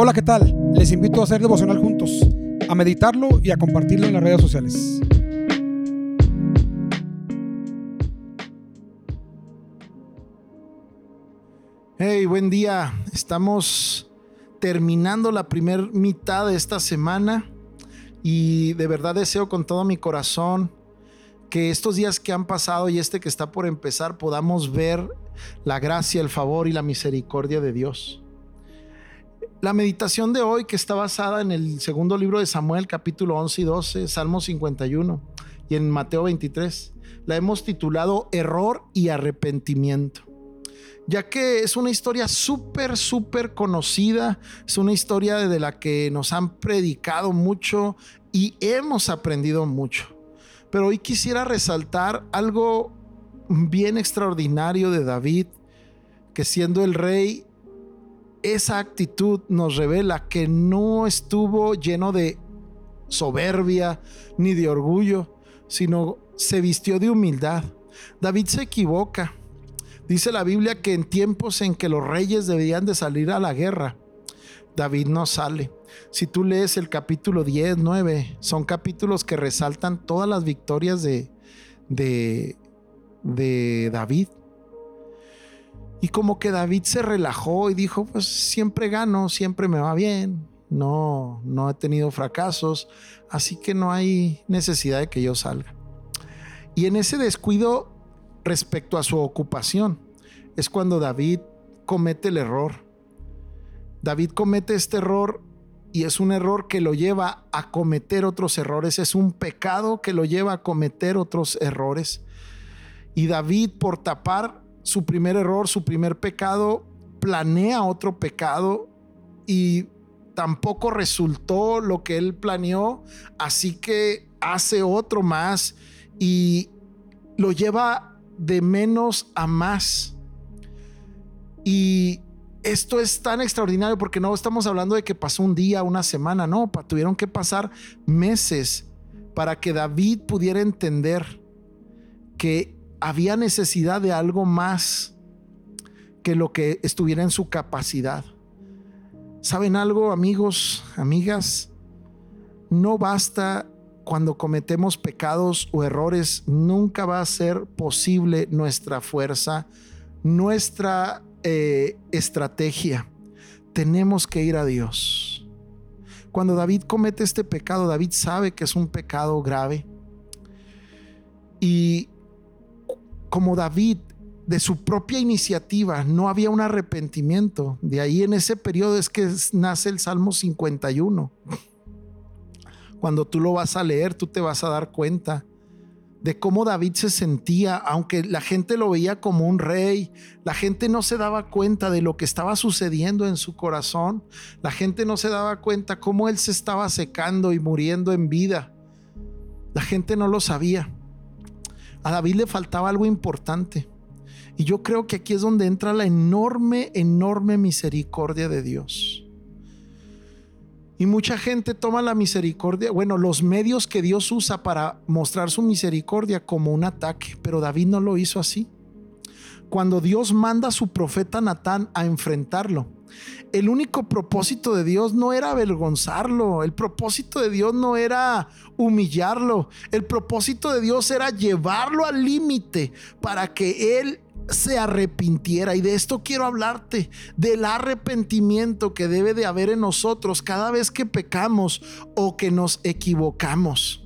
Hola, ¿qué tal? Les invito a hacer devocional juntos, a meditarlo y a compartirlo en las redes sociales. Hey, buen día. Estamos terminando la primera mitad de esta semana y de verdad deseo con todo mi corazón que estos días que han pasado y este que está por empezar podamos ver la gracia, el favor y la misericordia de Dios. La meditación de hoy, que está basada en el segundo libro de Samuel, capítulo 11 y 12, Salmo 51 y en Mateo 23, la hemos titulado Error y Arrepentimiento. Ya que es una historia súper, súper conocida, es una historia de la que nos han predicado mucho y hemos aprendido mucho. Pero hoy quisiera resaltar algo bien extraordinario de David, que siendo el rey esa actitud nos revela que no estuvo lleno de soberbia ni de orgullo, sino se vistió de humildad. David se equivoca. Dice la Biblia que en tiempos en que los reyes debían de salir a la guerra, David no sale. Si tú lees el capítulo 10, 9, son capítulos que resaltan todas las victorias de, de, de David. Y como que David se relajó y dijo, pues siempre gano, siempre me va bien, no, no he tenido fracasos, así que no hay necesidad de que yo salga. Y en ese descuido respecto a su ocupación es cuando David comete el error. David comete este error y es un error que lo lleva a cometer otros errores, es un pecado que lo lleva a cometer otros errores. Y David por tapar su primer error, su primer pecado, planea otro pecado y tampoco resultó lo que él planeó, así que hace otro más y lo lleva de menos a más. Y esto es tan extraordinario porque no estamos hablando de que pasó un día, una semana, no, tuvieron que pasar meses para que David pudiera entender que había necesidad de algo más que lo que estuviera en su capacidad. ¿Saben algo, amigos, amigas? No basta cuando cometemos pecados o errores, nunca va a ser posible nuestra fuerza, nuestra eh, estrategia. Tenemos que ir a Dios. Cuando David comete este pecado, David sabe que es un pecado grave. Y como David, de su propia iniciativa, no había un arrepentimiento. De ahí en ese periodo es que nace el Salmo 51. Cuando tú lo vas a leer, tú te vas a dar cuenta de cómo David se sentía, aunque la gente lo veía como un rey, la gente no se daba cuenta de lo que estaba sucediendo en su corazón, la gente no se daba cuenta cómo él se estaba secando y muriendo en vida, la gente no lo sabía. A David le faltaba algo importante. Y yo creo que aquí es donde entra la enorme, enorme misericordia de Dios. Y mucha gente toma la misericordia, bueno, los medios que Dios usa para mostrar su misericordia como un ataque, pero David no lo hizo así. Cuando Dios manda a su profeta Natán a enfrentarlo, el único propósito de Dios no era avergonzarlo, el propósito de Dios no era humillarlo, el propósito de Dios era llevarlo al límite para que él se arrepintiera. Y de esto quiero hablarte, del arrepentimiento que debe de haber en nosotros cada vez que pecamos o que nos equivocamos.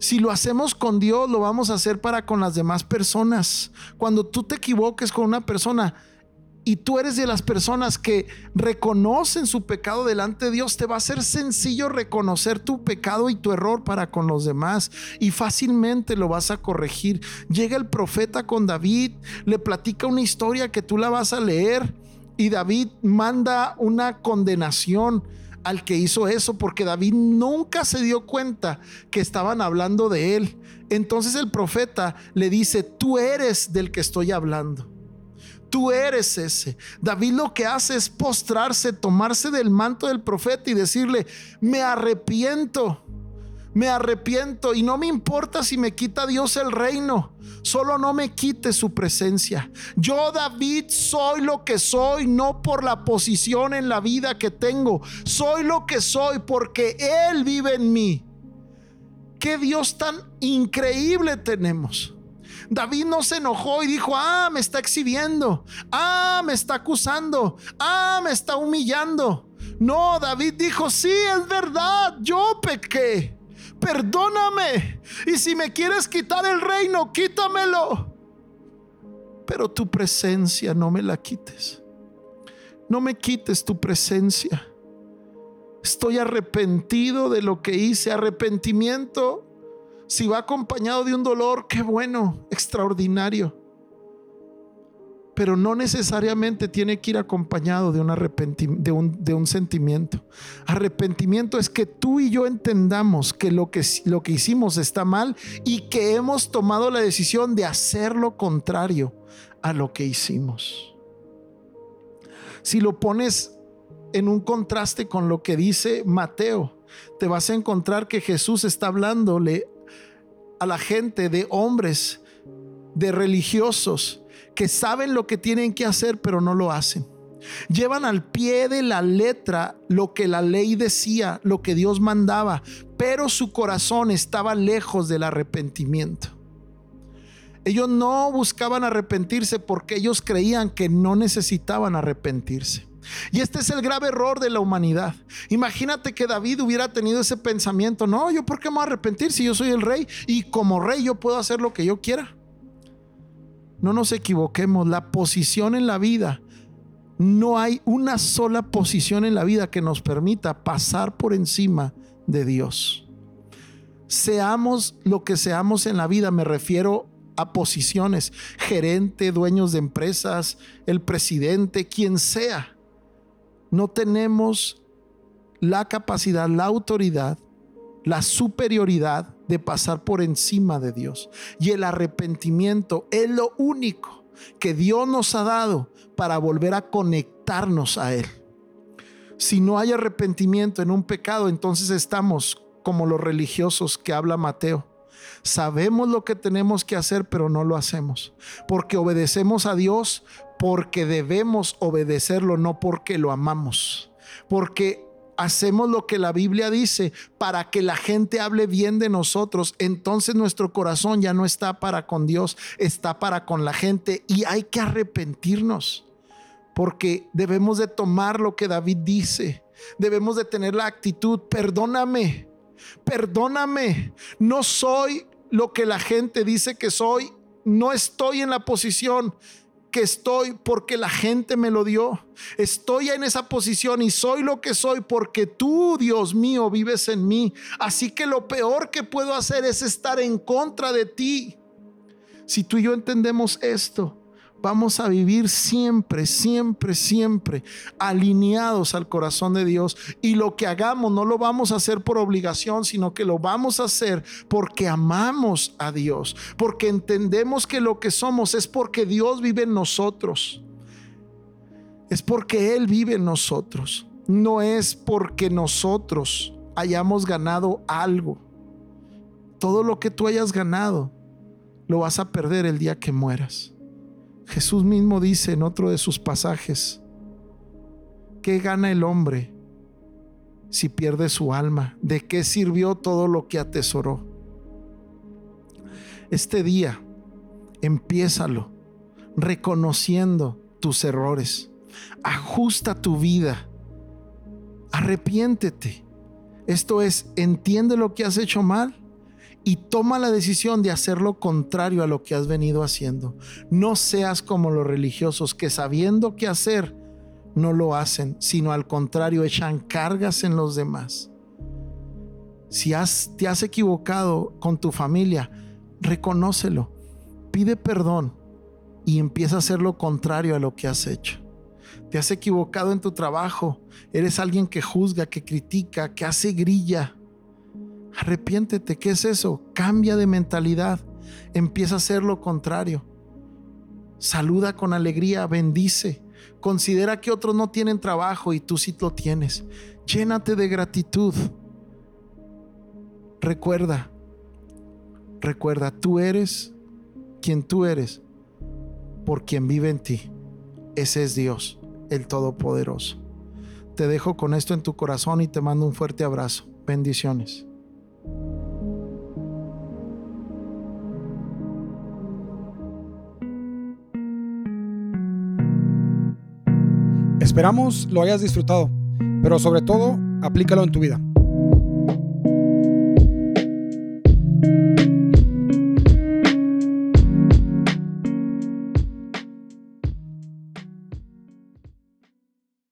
Si lo hacemos con Dios, lo vamos a hacer para con las demás personas. Cuando tú te equivoques con una persona, y tú eres de las personas que reconocen su pecado delante de Dios, te va a ser sencillo reconocer tu pecado y tu error para con los demás y fácilmente lo vas a corregir. Llega el profeta con David, le platica una historia que tú la vas a leer y David manda una condenación al que hizo eso porque David nunca se dio cuenta que estaban hablando de él. Entonces el profeta le dice, tú eres del que estoy hablando. Tú eres ese. David lo que hace es postrarse, tomarse del manto del profeta y decirle, me arrepiento. me arrepiento y no me importa si me quita Dios el reino, solo no me quite su presencia. Yo David soy lo que soy, no por la posición en la vida que tengo, soy lo que soy porque Él vive en mí. Qué Dios tan increíble tenemos. David no se enojó y dijo, ah, me está exhibiendo, ah, me está acusando, ah, me está humillando. No, David dijo, sí, es verdad, yo pequé perdóname. Y si me quieres quitar el reino, quítamelo. Pero tu presencia no me la quites. No me quites tu presencia. Estoy arrepentido de lo que hice. Arrepentimiento, si va acompañado de un dolor, qué bueno, extraordinario pero no necesariamente tiene que ir acompañado de un, de un, sentimiento. Arrepentimiento es que tú y yo entendamos que lo, que lo que hicimos está mal y que hemos tomado la decisión de hacer lo contrario a lo que hicimos. Si lo pones en un contraste con lo que dice Mateo, te vas a encontrar que Jesús está hablándole a la gente de hombres, de religiosos, que saben lo que tienen que hacer, pero no lo hacen. Llevan al pie de la letra lo que la ley decía, lo que Dios mandaba, pero su corazón estaba lejos del arrepentimiento. Ellos no buscaban arrepentirse porque ellos creían que no necesitaban arrepentirse. Y este es el grave error de la humanidad. Imagínate que David hubiera tenido ese pensamiento, no, yo por qué me voy a arrepentir si yo soy el rey y como rey yo puedo hacer lo que yo quiera. No nos equivoquemos, la posición en la vida, no hay una sola posición en la vida que nos permita pasar por encima de Dios. Seamos lo que seamos en la vida, me refiero a posiciones, gerente, dueños de empresas, el presidente, quien sea. No tenemos la capacidad, la autoridad, la superioridad de pasar por encima de Dios. Y el arrepentimiento es lo único que Dios nos ha dado para volver a conectarnos a Él. Si no hay arrepentimiento en un pecado, entonces estamos como los religiosos que habla Mateo. Sabemos lo que tenemos que hacer, pero no lo hacemos. Porque obedecemos a Dios porque debemos obedecerlo, no porque lo amamos. Porque hacemos lo que la Biblia dice para que la gente hable bien de nosotros, entonces nuestro corazón ya no está para con Dios, está para con la gente y hay que arrepentirnos porque debemos de tomar lo que David dice, debemos de tener la actitud, perdóname, perdóname, no soy lo que la gente dice que soy, no estoy en la posición que estoy porque la gente me lo dio. Estoy en esa posición y soy lo que soy porque tú, Dios mío, vives en mí. Así que lo peor que puedo hacer es estar en contra de ti. Si tú y yo entendemos esto, vamos a vivir siempre, siempre, siempre alineados al corazón de Dios. Y lo que hagamos no lo vamos a hacer por obligación, sino que lo vamos a hacer porque amamos a Dios, porque entendemos que lo que somos es porque Dios vive en nosotros. Es porque Él vive en nosotros. No es porque nosotros hayamos ganado algo. Todo lo que tú hayas ganado, lo vas a perder el día que mueras. Jesús mismo dice en otro de sus pasajes, ¿qué gana el hombre si pierde su alma? ¿De qué sirvió todo lo que atesoró? Este día, empiézalo reconociendo tus errores. Ajusta tu vida. Arrepiéntete. Esto es, entiende lo que has hecho mal y toma la decisión de hacer lo contrario a lo que has venido haciendo. No seas como los religiosos que sabiendo qué hacer, no lo hacen, sino al contrario, echan cargas en los demás. Si has, te has equivocado con tu familia, reconócelo, pide perdón y empieza a hacer lo contrario a lo que has hecho. Te has equivocado en tu trabajo, eres alguien que juzga, que critica, que hace grilla arrepiéntete. ¿Qué es eso? Cambia de mentalidad. Empieza a hacer lo contrario. Saluda con alegría, bendice. Considera que otros no tienen trabajo y tú sí lo tienes. Llénate de gratitud. Recuerda, recuerda, tú eres quien tú eres por quien vive en ti. Ese es Dios, el Todopoderoso. Te dejo con esto en tu corazón y te mando un fuerte abrazo. Bendiciones. Esperamos lo hayas disfrutado, pero sobre todo, aplícalo en tu vida.